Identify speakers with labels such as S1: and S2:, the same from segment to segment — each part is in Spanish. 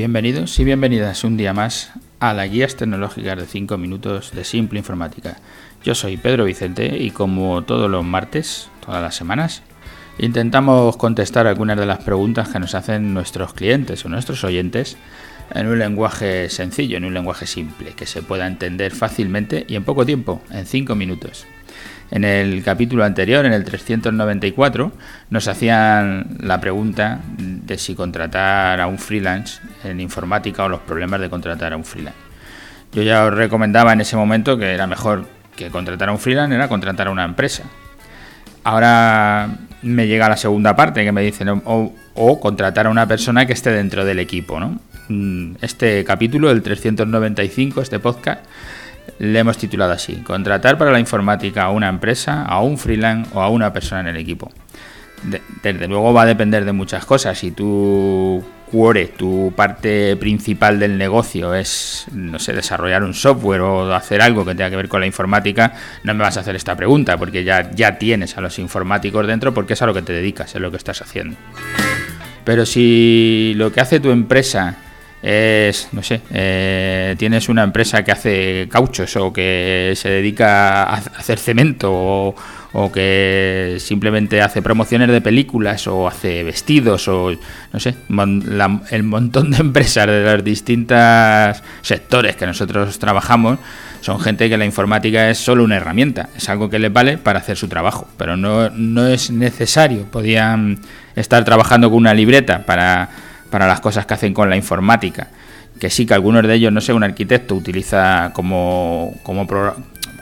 S1: Bienvenidos y bienvenidas un día más a las guías tecnológicas de 5 minutos de Simple Informática. Yo soy Pedro Vicente y como todos los martes, todas las semanas, intentamos contestar algunas de las preguntas que nos hacen nuestros clientes o nuestros oyentes en un lenguaje sencillo, en un lenguaje simple, que se pueda entender fácilmente y en poco tiempo, en 5 minutos. En el capítulo anterior, en el 394, nos hacían la pregunta si contratar a un freelance en informática o los problemas de contratar a un freelance. Yo ya os recomendaba en ese momento que era mejor que contratar a un freelance, era contratar a una empresa. Ahora me llega la segunda parte que me dicen o, contratar a una persona que esté dentro del equipo. Mm, este capítulo, el 395, este podcast, le hemos titulado así, contratar para la informática a una empresa, a un freelance o a una persona en el equipo. Desde luego va a depender de muchas cosas. Si tu core, tu parte principal del negocio es, no sé, desarrollar un software o hacer algo que tenga que ver con la informática, no me vas a hacer esta pregunta porque ya, ya tienes a los informáticos dentro porque es a lo que te dedicas, es lo que estás haciendo. Pero si lo que hace tu empresa es, no sé, eh, tienes una empresa que hace cauchos o que se dedica a hacer cemento o, que simplemente hace promociones de películas o hace vestidos o, no sé, el montón de empresas de los distintos sectores que nosotros trabajamos son gente que la informática es solo una herramienta, es algo que les vale para hacer su trabajo, pero no, no es necesario. Podían estar trabajando con una libreta para para las cosas que hacen con la informática. Que sí que algunos de ellos, no sé, un arquitecto utiliza como, como,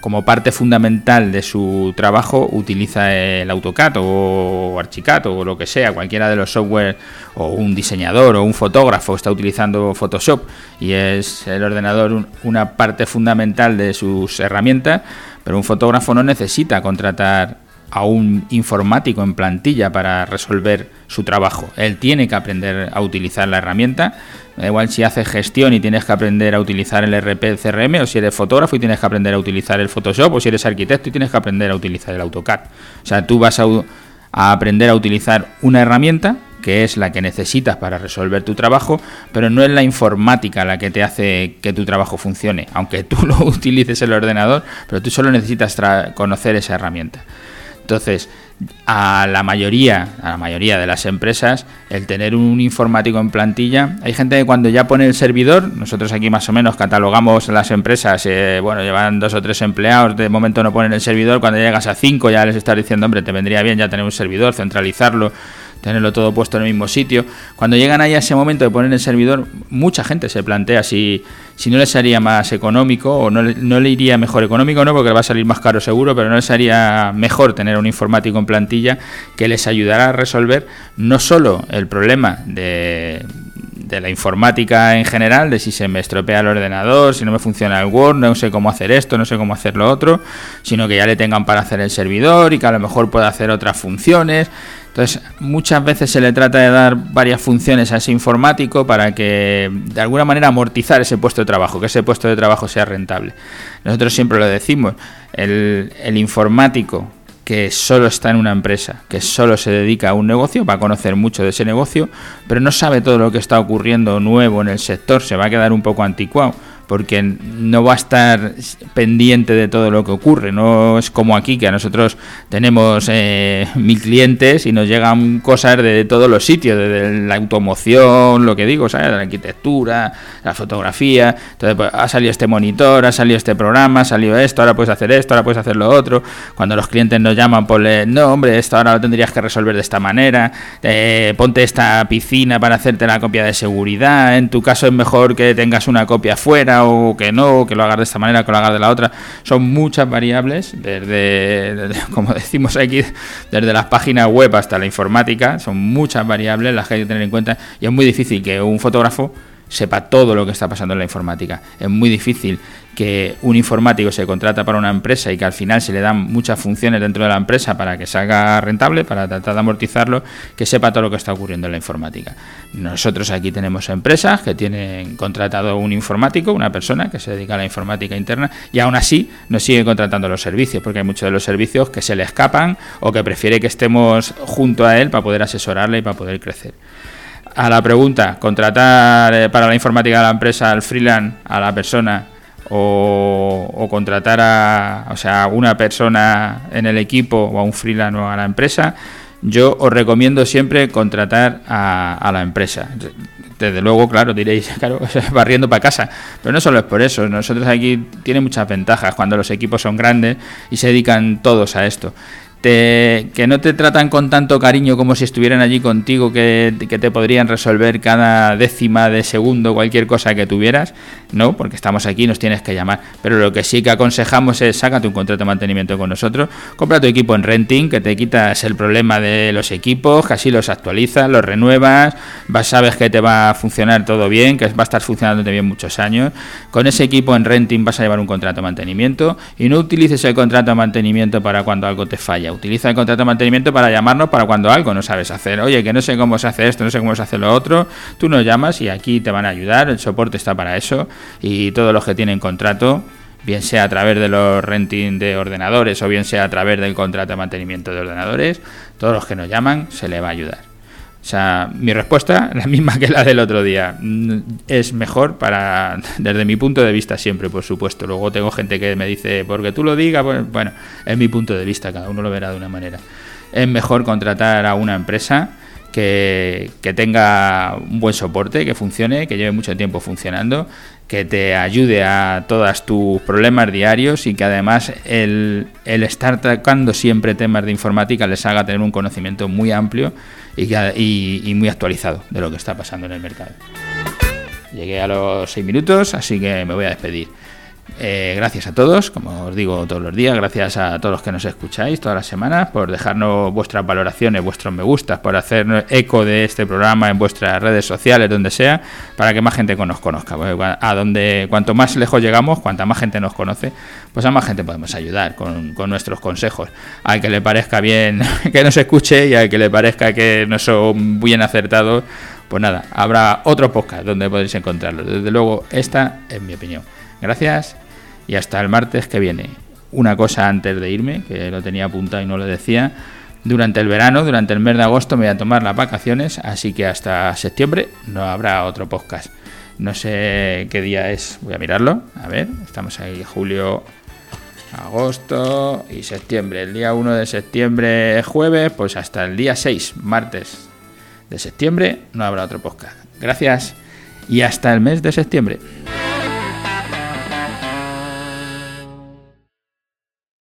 S1: como parte fundamental de su trabajo, utiliza el AutoCAD o Archicad o lo que sea, cualquiera de los software, o un diseñador o un fotógrafo está utilizando Photoshop y es el ordenador una parte fundamental de sus herramientas, pero un fotógrafo no necesita contratar a un informático en plantilla para resolver su trabajo. Él tiene que aprender a utilizar la herramienta. Da igual si haces gestión y tienes que aprender a utilizar el RP, CRM, o si eres fotógrafo y tienes que aprender a utilizar el Photoshop, o si eres arquitecto y tienes que aprender a utilizar el AutoCAD. O sea, tú vas a, a aprender a utilizar una herramienta que es la que necesitas para resolver tu trabajo, pero no es la informática la que te hace que tu trabajo funcione, aunque tú lo utilices el ordenador, pero tú solo necesitas conocer esa herramienta. Entonces, a la mayoría, a la mayoría de las empresas, el tener un informático en plantilla, hay gente que cuando ya pone el servidor, nosotros aquí más o menos catalogamos las empresas, eh, bueno, llevan dos o tres empleados, de momento no ponen el servidor, cuando llegas a cinco ya les estás diciendo, hombre, te vendría bien ya tener un servidor, centralizarlo, tenerlo todo puesto en el mismo sitio. Cuando llegan ahí a ese momento de poner el servidor, mucha gente se plantea si, si no les haría más económico o no, no le iría mejor económico, no, porque va a salir más caro seguro, pero no les haría mejor tener un informático en plantilla que les ayudara a resolver no solo el problema de de la informática en general, de si se me estropea el ordenador, si no me funciona el Word, no sé cómo hacer esto, no sé cómo hacer lo otro, sino que ya le tengan para hacer el servidor y que a lo mejor pueda hacer otras funciones. Entonces, muchas veces se le trata de dar varias funciones a ese informático para que de alguna manera amortizar ese puesto de trabajo, que ese puesto de trabajo sea rentable. Nosotros siempre lo decimos, el, informático que solo está en una empresa, que solo se dedica a un negocio, va a conocer mucho de ese negocio, pero no sabe todo lo que está ocurriendo nuevo en el sector, se va a quedar un poco anticuado porque no va a estar pendiente de todo lo que ocurre. No es como aquí, que a nosotros tenemos eh, mil clientes y nos llegan cosas de todos los sitios, de la automoción, lo que digo, ¿sabes? la arquitectura, la fotografía. Entonces, pues, ha salido este monitor, ha salido este programa, ha salido esto, ahora puedes hacer esto, ahora puedes hacer lo otro. Cuando los clientes nos llaman, pues, no, hombre, esto ahora lo tendrías que resolver de esta manera. Eh, ponte esta piscina para hacerte la copia de seguridad. En tu caso es mejor que tengas una copia fuera o que no, que lo hagas de esta manera, que lo hagas de la otra. Son muchas variables, desde, como decimos aquí, desde las páginas web hasta la informática, son muchas variables las que hay que tener en cuenta y es muy difícil que un fotógrafo sepa todo lo que está pasando en la informática. Es muy difícil que un informático se contrata para una empresa y que al final se le dan muchas funciones dentro de la empresa para que salga rentable, para tratar de amortizarlo, que sepa todo lo que está ocurriendo en la informática. Nosotros aquí tenemos empresas que tienen contratado un informático, una persona que se dedica a la informática interna, y aún así nos sigue contratando los servicios, porque hay muchos de los servicios que se le escapan o que prefiere que estemos junto a él para poder asesorarle y para poder crecer. a la pregunta, contratar eh, para la informática de la empresa al freelance, a la persona, o, contratar a, o sea, una persona en el equipo o a un freelance o a la empresa, yo os recomiendo siempre contratar a, la empresa. Desde luego, claro, diréis, claro, barriendo para casa. Pero no solo es por eso. Nosotros aquí tiene muchas ventajas cuando los equipos son grandes y se dedican todos a esto que no te tratan con tanto cariño como si estuvieran allí contigo, que, te podrían resolver cada décima de segundo cualquier cosa que tuvieras, no, porque estamos aquí, nos tienes que llamar. Pero lo que sí que aconsejamos es sácate un contrato de mantenimiento con nosotros, compra tu equipo en renting, que te quitas el problema de los equipos, que así los actualizas, los renuevas, vas, sabes que te va a funcionar todo bien, que va a estar funcionando bien muchos años. Con ese equipo en renting vas a llevar un contrato de mantenimiento y no utilices el contrato de mantenimiento para cuando algo te falla Utiliza el contrato de mantenimiento para llamarnos para cuando algo no sabes hacer. Oye, que no sé cómo se hace esto, no sé cómo se hace lo otro. Tú nos llamas y aquí te van a ayudar. El soporte está para eso. Y todos los que tienen contrato, bien sea a través de los renting de ordenadores o bien sea a través del contrato de mantenimiento de ordenadores, todos los que nos llaman se le va a ayudar. O sea, mi respuesta, la misma que la del otro día, mm, es mejor para, desde mi punto de vista siempre, por supuesto. Luego tengo gente que me dice, porque tú lo digas, pues, bueno, es mi punto de vista, cada uno lo verá de una manera. Es mejor contratar a una empresa que, tenga un buen soporte, que funcione, que lleve mucho tiempo funcionando, que te ayude a todos tus problemas diarios y que además el, el estar tocando siempre temas de informática les haga tener un conocimiento muy amplio y, muy actualizado de lo que está pasando en el mercado. Llegué a los seis minutos, así que me voy a despedir. Eh, gracias a todos, como os digo todos los días, gracias a todos los que nos escucháis todas las semanas, por dejarnos vuestras valoraciones, vuestros me gustas, por hacer eco de este programa en vuestras redes sociales, donde sea, para que más gente nos conozca. A donde cuanto más lejos llegamos, cuanta más gente nos conoce, pues a más gente podemos ayudar con, nuestros consejos. Al que le parezca bien que nos escuche y al que le parezca que no son bien acertados, pues nada, habrá otro podcast donde podéis encontrarlo. Desde luego, esta es mi opinión. Gracias y hasta el martes que viene. Una cosa antes de irme, que lo tenía apuntado y no lo decía. Durante el verano, durante el mes de agosto me voy a tomar las vacaciones, así que hasta septiembre no habrá otro podcast. No sé qué día es, voy a mirarlo. A ver, estamos ahí, julio, agosto y septiembre. El día 1 de septiembre, jueves, pues hasta el día 6, martes de septiembre, no habrá otro podcast. Gracias y hasta el mes de septiembre.